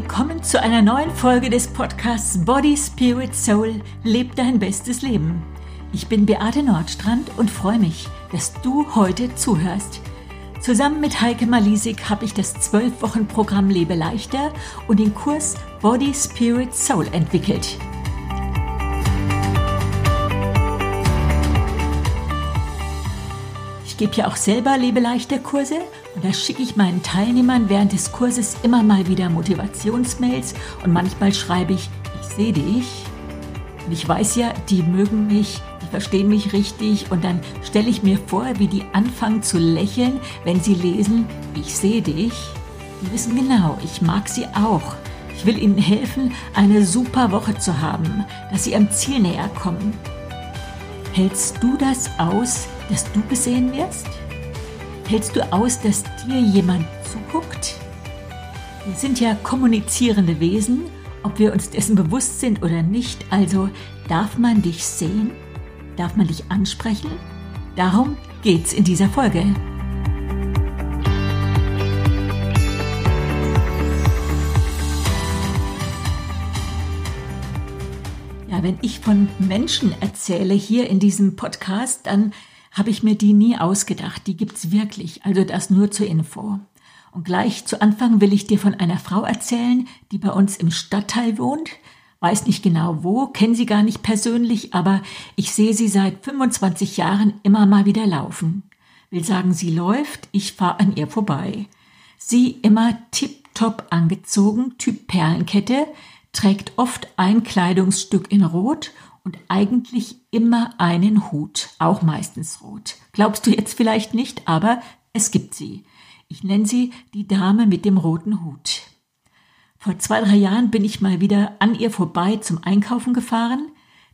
Willkommen zu einer neuen Folge des Podcasts Body, Spirit, Soul. Leb dein bestes Leben. Ich bin Beate Nordstrand und freue mich, dass du heute zuhörst. Zusammen mit Heike Malisik habe ich das 12-Wochen-Programm Lebe leichter und den Kurs Body, Spirit, Soul entwickelt. Gebe ja auch selber Lebeleichter Kurse und da schicke ich meinen Teilnehmern während des Kurses immer mal wieder Motivationsmails und manchmal schreibe ich, ich sehe dich. Und ich weiß ja, die mögen mich, die verstehen mich richtig und dann stelle ich mir vor, wie die anfangen zu lächeln, wenn sie lesen, ich sehe dich. Die wissen genau, ich mag sie auch. Ich will ihnen helfen, eine super Woche zu haben, dass sie am Ziel näher kommen. Hältst du das aus, dass du gesehen wirst? Hältst du aus, dass dir jemand zuguckt? Wir sind ja kommunizierende Wesen, ob wir uns dessen bewusst sind oder nicht. Also darf man dich sehen? Darf man dich ansprechen? Darum geht's in dieser Folge. Ja, wenn ich von Menschen erzähle hier in diesem Podcast, dann habe ich mir die nie ausgedacht. Die gibt's wirklich. Also das nur zur Info. Und gleich zu Anfang will ich dir von einer Frau erzählen, die bei uns im Stadtteil wohnt. Weiß nicht genau wo, kenne sie gar nicht persönlich, aber ich sehe sie seit 25 Jahren immer mal wieder laufen. Will sagen, sie läuft, ich fahre an ihr vorbei. Sie immer tipptopp angezogen, Typ Perlenkette, trägt oft ein Kleidungsstück in Rot und eigentlich immer einen Hut, auch meistens rot. Glaubst du jetzt vielleicht nicht, aber es gibt sie. Ich nenne sie die Dame mit dem roten Hut. Vor zwei, drei Jahren bin ich mal wieder an ihr vorbei zum Einkaufen gefahren.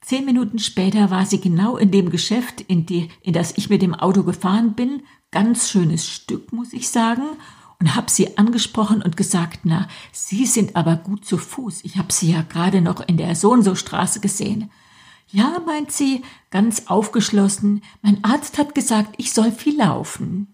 Zehn Minuten später war sie genau in dem Geschäft, in, die, in das ich mit dem Auto gefahren bin. Ganz schönes Stück, muss ich sagen. Und habe sie angesprochen und gesagt, na, Sie sind aber gut zu Fuß. Ich habe Sie ja gerade noch in der So-und-so-Straße gesehen. Ja, meint sie, ganz aufgeschlossen, mein Arzt hat gesagt, ich soll viel laufen.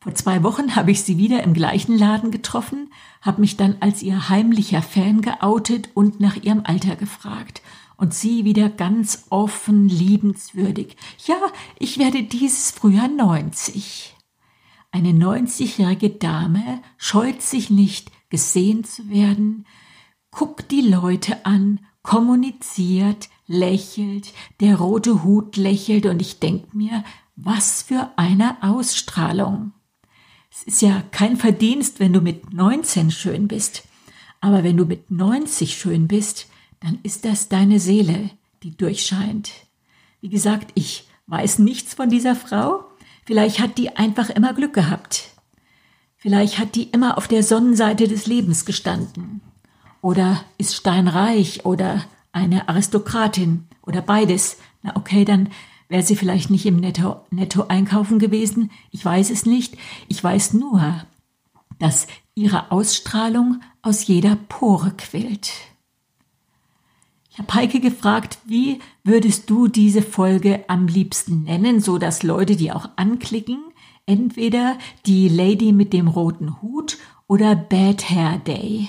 Vor zwei Wochen habe ich sie wieder im gleichen Laden getroffen, habe mich dann als ihr heimlicher Fan geoutet und nach ihrem Alter gefragt. Und sie wieder ganz offen, liebenswürdig. Ja, ich werde dieses Frühjahr 90. Eine 90-jährige Dame scheut sich nicht, gesehen zu werden, guckt die Leute an, kommuniziert, lächelt, der rote Hut lächelt und ich denk mir, was für eine Ausstrahlung. Es ist ja kein Verdienst, wenn du mit 19 schön bist. Aber wenn du mit 90 schön bist, dann ist das deine Seele, die durchscheint. Wie gesagt, ich weiß nichts von dieser Frau. Vielleicht hat die einfach immer Glück gehabt. Vielleicht hat die immer auf der Sonnenseite des Lebens gestanden. Oder ist steinreich oder eine Aristokratin oder beides. Na okay, dann wäre sie vielleicht nicht im Netto, Netto einkaufen gewesen. Ich weiß es nicht. Ich weiß nur, dass ihre Ausstrahlung aus jeder Pore quillt. Ich habe Heike gefragt, wie würdest du diese Folge am liebsten nennen, so dass Leute die auch anklicken? Entweder die Lady mit dem roten Hut oder Bad Hair Day.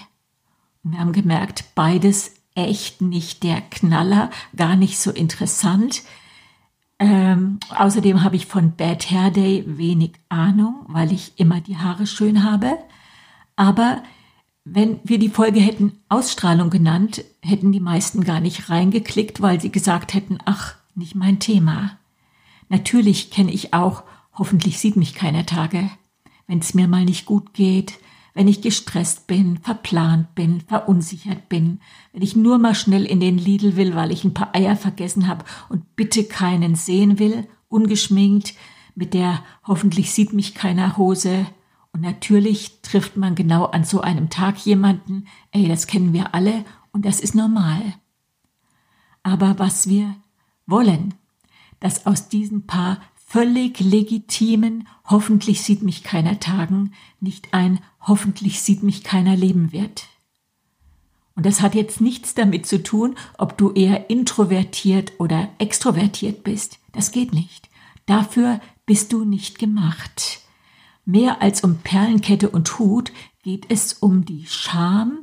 Wir haben gemerkt, beides echt nicht der Knaller, gar nicht so interessant. Ähm, außerdem habe ich von Bad Hair Day wenig Ahnung, weil ich immer die Haare schön habe. Aber wenn wir die Folge hätten Ausstrahlung genannt, hätten die meisten gar nicht reingeklickt, weil sie gesagt hätten, ach, nicht mein Thema. Natürlich kenne ich auch, hoffentlich sieht mich keiner Tage. Wenn es mir mal nicht gut geht, wenn ich gestresst bin, verplant bin, verunsichert bin, wenn ich nur mal schnell in den Lidl will, weil ich ein paar Eier vergessen habe und bitte keinen sehen will, ungeschminkt, mit der hoffentlich sieht mich keiner Hose. Und natürlich trifft man genau an so einem Tag jemanden, ey, das kennen wir alle und das ist normal. Aber was wir wollen, dass aus diesen paar völlig legitimen, hoffentlich sieht mich keiner Tagen, nicht ein hoffentlich sieht mich keiner leben wird. Und das hat jetzt nichts damit zu tun, ob du eher introvertiert oder extrovertiert bist. Das geht nicht. Dafür bist du nicht gemacht. Mehr als um Perlenkette und Hut geht es um die Scham,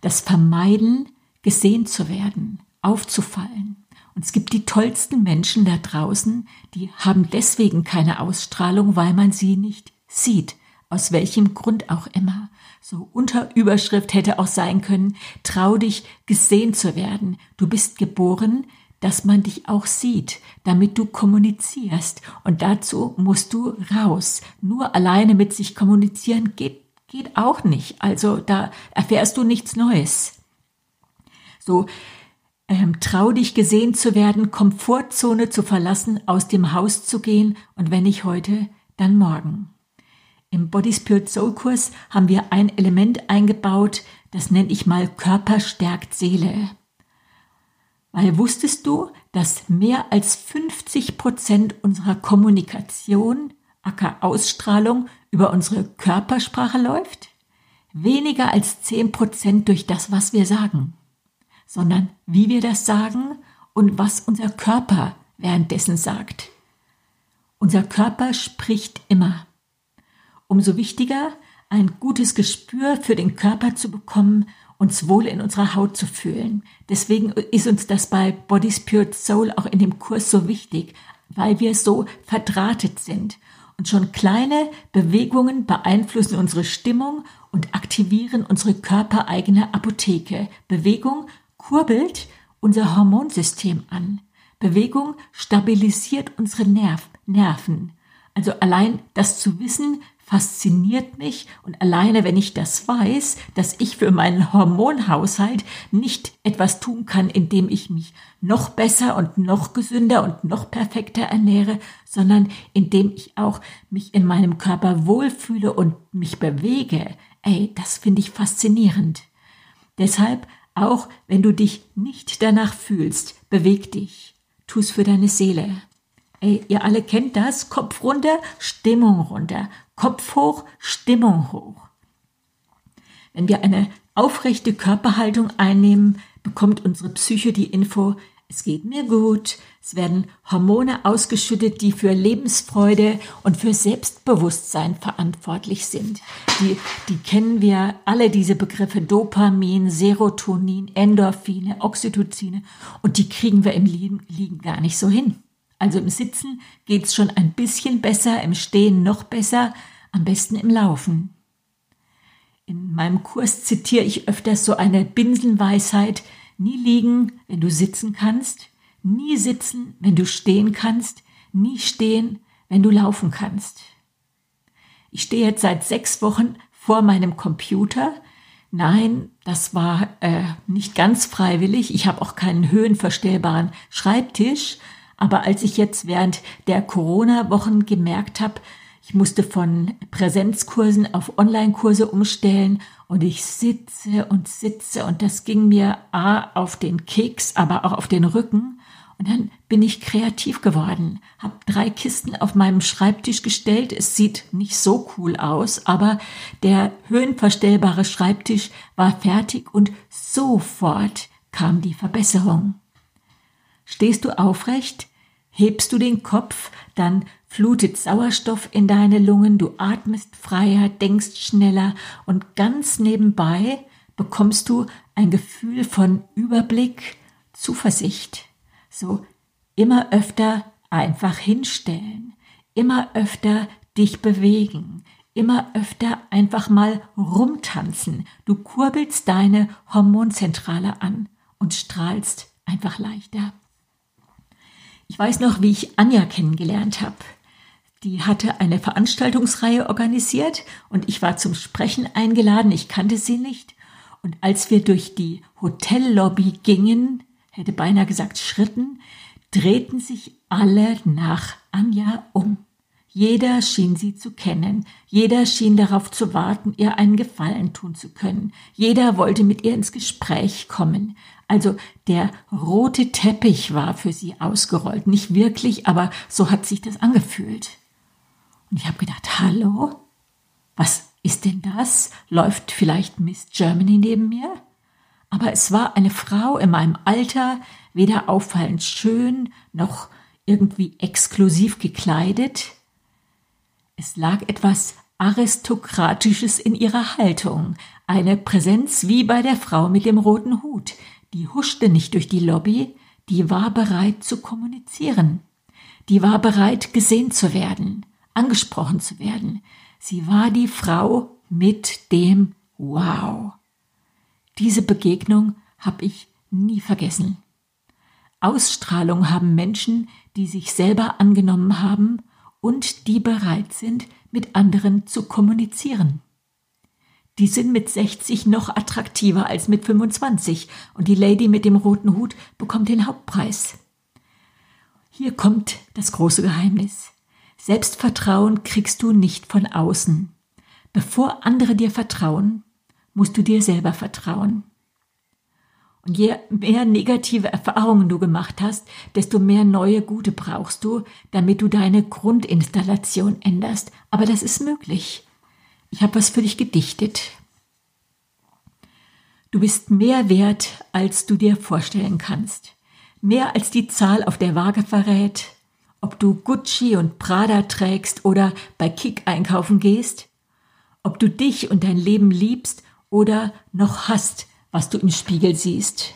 das Vermeiden, gesehen zu werden, aufzufallen. Und es gibt die tollsten Menschen da draußen, die haben deswegen keine Ausstrahlung, weil man sie nicht sieht. Aus welchem Grund auch immer. So unter Überschrift hätte auch sein können, trau dich gesehen zu werden. Du bist geboren, dass man dich auch sieht, damit du kommunizierst. Und dazu musst du raus. Nur alleine mit sich kommunizieren geht, geht auch nicht. Also da erfährst du nichts Neues. So, ähm, trau dich gesehen zu werden, Komfortzone zu verlassen, aus dem Haus zu gehen und wenn nicht heute, dann morgen. Im Body Spirit Soul Kurs haben wir ein Element eingebaut, das nenne ich mal Körper stärkt Seele. Weil wusstest du, dass mehr als 50 Prozent unserer Kommunikation, acker Ausstrahlung, über unsere Körpersprache läuft? Weniger als 10 Prozent durch das, was wir sagen sondern wie wir das sagen und was unser Körper währenddessen sagt. Unser Körper spricht immer. Umso wichtiger, ein gutes Gespür für den Körper zu bekommen, uns wohl in unserer Haut zu fühlen. Deswegen ist uns das bei Body Spirit Soul auch in dem Kurs so wichtig, weil wir so verdrahtet sind. Und schon kleine Bewegungen beeinflussen unsere Stimmung und aktivieren unsere körpereigene Apotheke. Bewegung kurbelt unser Hormonsystem an. Bewegung stabilisiert unsere Nerv Nerven. Also allein das zu wissen, fasziniert mich und alleine wenn ich das weiß, dass ich für meinen Hormonhaushalt nicht etwas tun kann, indem ich mich noch besser und noch gesünder und noch perfekter ernähre, sondern indem ich auch mich in meinem Körper wohlfühle und mich bewege, ey, das finde ich faszinierend. Deshalb auch wenn du dich nicht danach fühlst, beweg dich. Tu's für deine Seele. Ey, ihr alle kennt das. Kopf runter, Stimmung runter. Kopf hoch, Stimmung hoch. Wenn wir eine aufrechte Körperhaltung einnehmen, bekommt unsere Psyche die Info, es geht mir gut, es werden Hormone ausgeschüttet, die für Lebensfreude und für Selbstbewusstsein verantwortlich sind. Die, die kennen wir alle, diese Begriffe Dopamin, Serotonin, Endorphine, Oxytocine und die kriegen wir im Liegen, Liegen gar nicht so hin. Also im Sitzen geht's schon ein bisschen besser, im Stehen noch besser, am besten im Laufen. In meinem Kurs zitiere ich öfters so eine Binsenweisheit, Nie liegen, wenn du sitzen kannst, nie sitzen, wenn du stehen kannst, nie stehen, wenn du laufen kannst. Ich stehe jetzt seit sechs Wochen vor meinem Computer. Nein, das war äh, nicht ganz freiwillig. Ich habe auch keinen höhenverstellbaren Schreibtisch. Aber als ich jetzt während der Corona-Wochen gemerkt habe, ich musste von Präsenzkursen auf Online-Kurse umstellen und ich sitze und sitze und das ging mir A auf den Keks, aber auch auf den Rücken. Und dann bin ich kreativ geworden, habe drei Kisten auf meinem Schreibtisch gestellt. Es sieht nicht so cool aus, aber der höhenverstellbare Schreibtisch war fertig und sofort kam die Verbesserung. Stehst du aufrecht, hebst du den Kopf, dann flutet Sauerstoff in deine Lungen, du atmest freier, denkst schneller und ganz nebenbei bekommst du ein Gefühl von Überblick, Zuversicht. So immer öfter einfach hinstellen, immer öfter dich bewegen, immer öfter einfach mal rumtanzen. Du kurbelst deine Hormonzentrale an und strahlst einfach leichter. Ich weiß noch, wie ich Anja kennengelernt habe. Die hatte eine Veranstaltungsreihe organisiert und ich war zum Sprechen eingeladen. Ich kannte sie nicht. Und als wir durch die Hotellobby gingen, hätte beinahe gesagt Schritten, drehten sich alle nach Anja um. Jeder schien sie zu kennen, jeder schien darauf zu warten, ihr einen Gefallen tun zu können, jeder wollte mit ihr ins Gespräch kommen. Also der rote Teppich war für sie ausgerollt, nicht wirklich, aber so hat sich das angefühlt. Und ich habe gedacht, hallo, was ist denn das? Läuft vielleicht Miss Germany neben mir? Aber es war eine Frau in meinem Alter, weder auffallend schön noch irgendwie exklusiv gekleidet. Es lag etwas Aristokratisches in ihrer Haltung, eine Präsenz wie bei der Frau mit dem roten Hut. Die huschte nicht durch die Lobby, die war bereit zu kommunizieren. Die war bereit, gesehen zu werden, angesprochen zu werden. Sie war die Frau mit dem Wow. Diese Begegnung habe ich nie vergessen. Ausstrahlung haben Menschen, die sich selber angenommen haben und die bereit sind, mit anderen zu kommunizieren. Die sind mit 60 noch attraktiver als mit 25 und die Lady mit dem roten Hut bekommt den Hauptpreis. Hier kommt das große Geheimnis. Selbstvertrauen kriegst du nicht von außen. Bevor andere dir vertrauen, musst du dir selber vertrauen. Je mehr negative Erfahrungen du gemacht hast, desto mehr neue gute brauchst du, damit du deine Grundinstallation änderst. Aber das ist möglich. Ich habe was für dich gedichtet. Du bist mehr wert, als du dir vorstellen kannst. Mehr als die Zahl auf der Waage verrät. Ob du Gucci und Prada trägst oder bei Kick einkaufen gehst. Ob du dich und dein Leben liebst oder noch hast, was du im Spiegel siehst.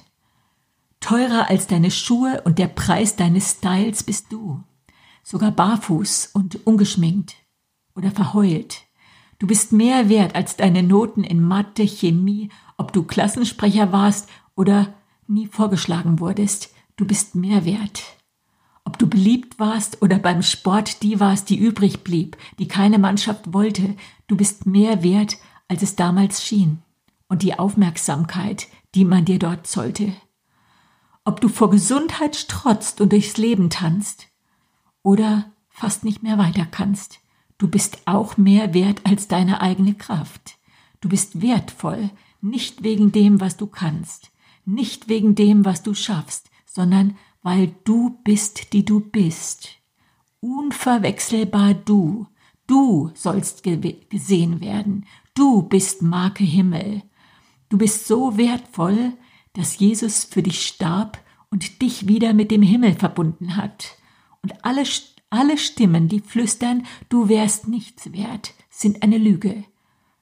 Teurer als deine Schuhe und der Preis deines Styles bist du. Sogar barfuß und ungeschminkt oder verheult. Du bist mehr wert als deine Noten in Mathe, Chemie, ob du Klassensprecher warst oder nie vorgeschlagen wurdest. Du bist mehr wert. Ob du beliebt warst oder beim Sport die warst, die übrig blieb, die keine Mannschaft wollte, du bist mehr wert, als es damals schien und die Aufmerksamkeit, die man dir dort zollte. Ob du vor Gesundheit strotzt und durchs Leben tanzt oder fast nicht mehr weiter kannst, du bist auch mehr wert als deine eigene Kraft. Du bist wertvoll, nicht wegen dem, was du kannst, nicht wegen dem, was du schaffst, sondern weil du bist, die du bist. Unverwechselbar du. Du sollst gesehen werden. Du bist Marke Himmel. Du bist so wertvoll, dass Jesus für dich starb und dich wieder mit dem Himmel verbunden hat. Und alle, alle Stimmen, die flüstern, du wärst nichts wert, sind eine Lüge.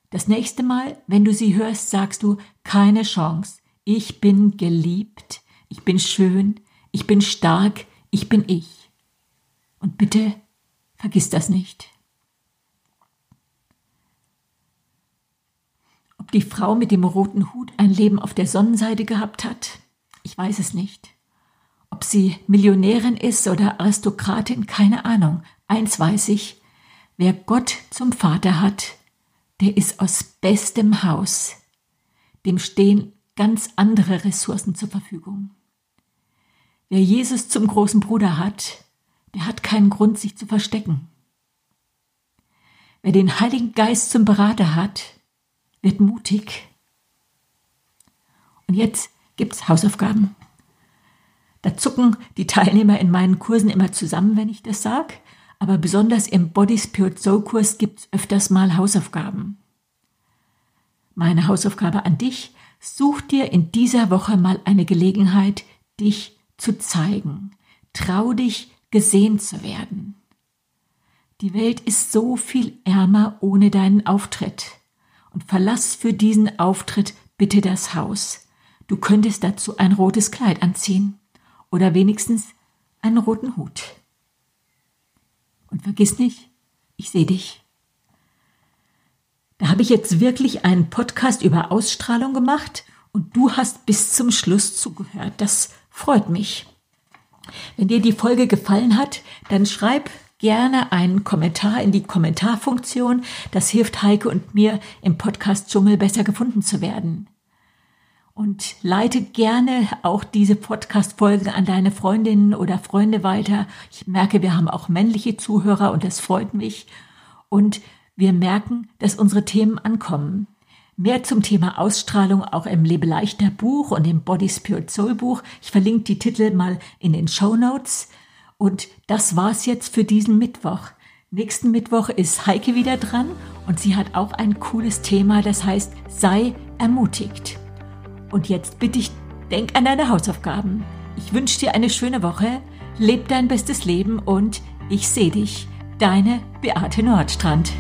Das nächste Mal, wenn du sie hörst, sagst du, keine Chance. Ich bin geliebt, ich bin schön, ich bin stark, ich bin ich. Und bitte vergiss das nicht. Die Frau mit dem roten Hut ein Leben auf der Sonnenseite gehabt hat, ich weiß es nicht. Ob sie Millionärin ist oder Aristokratin, keine Ahnung. Eins weiß ich, wer Gott zum Vater hat, der ist aus bestem Haus. Dem stehen ganz andere Ressourcen zur Verfügung. Wer Jesus zum großen Bruder hat, der hat keinen Grund, sich zu verstecken. Wer den Heiligen Geist zum Berater hat, wird mutig. Und jetzt gibt's Hausaufgaben. Da zucken die Teilnehmer in meinen Kursen immer zusammen, wenn ich das sag, aber besonders im Body Spirit Soul Kurs gibt's öfters mal Hausaufgaben. Meine Hausaufgabe an dich, such dir in dieser Woche mal eine Gelegenheit, dich zu zeigen. Trau dich, gesehen zu werden. Die Welt ist so viel ärmer ohne deinen Auftritt und verlass für diesen Auftritt bitte das Haus. Du könntest dazu ein rotes Kleid anziehen oder wenigstens einen roten Hut. Und vergiss nicht, ich sehe dich. Da habe ich jetzt wirklich einen Podcast über Ausstrahlung gemacht und du hast bis zum Schluss zugehört. Das freut mich. Wenn dir die Folge gefallen hat, dann schreib gerne einen Kommentar in die Kommentarfunktion. Das hilft Heike und mir im Podcast Dschungel besser gefunden zu werden. Und leite gerne auch diese Podcast-Folge an deine Freundinnen oder Freunde weiter. Ich merke, wir haben auch männliche Zuhörer und das freut mich. Und wir merken, dass unsere Themen ankommen. Mehr zum Thema Ausstrahlung auch im Lebe leichter Buch und im Body Spirit Soul Buch. Ich verlinke die Titel mal in den Show Notes. Und das war's jetzt für diesen Mittwoch. Nächsten Mittwoch ist Heike wieder dran und sie hat auch ein cooles Thema, das heißt, sei ermutigt. Und jetzt bitte ich, denk an deine Hausaufgaben. Ich wünsche dir eine schöne Woche, leb dein bestes Leben und ich sehe dich, deine Beate Nordstrand.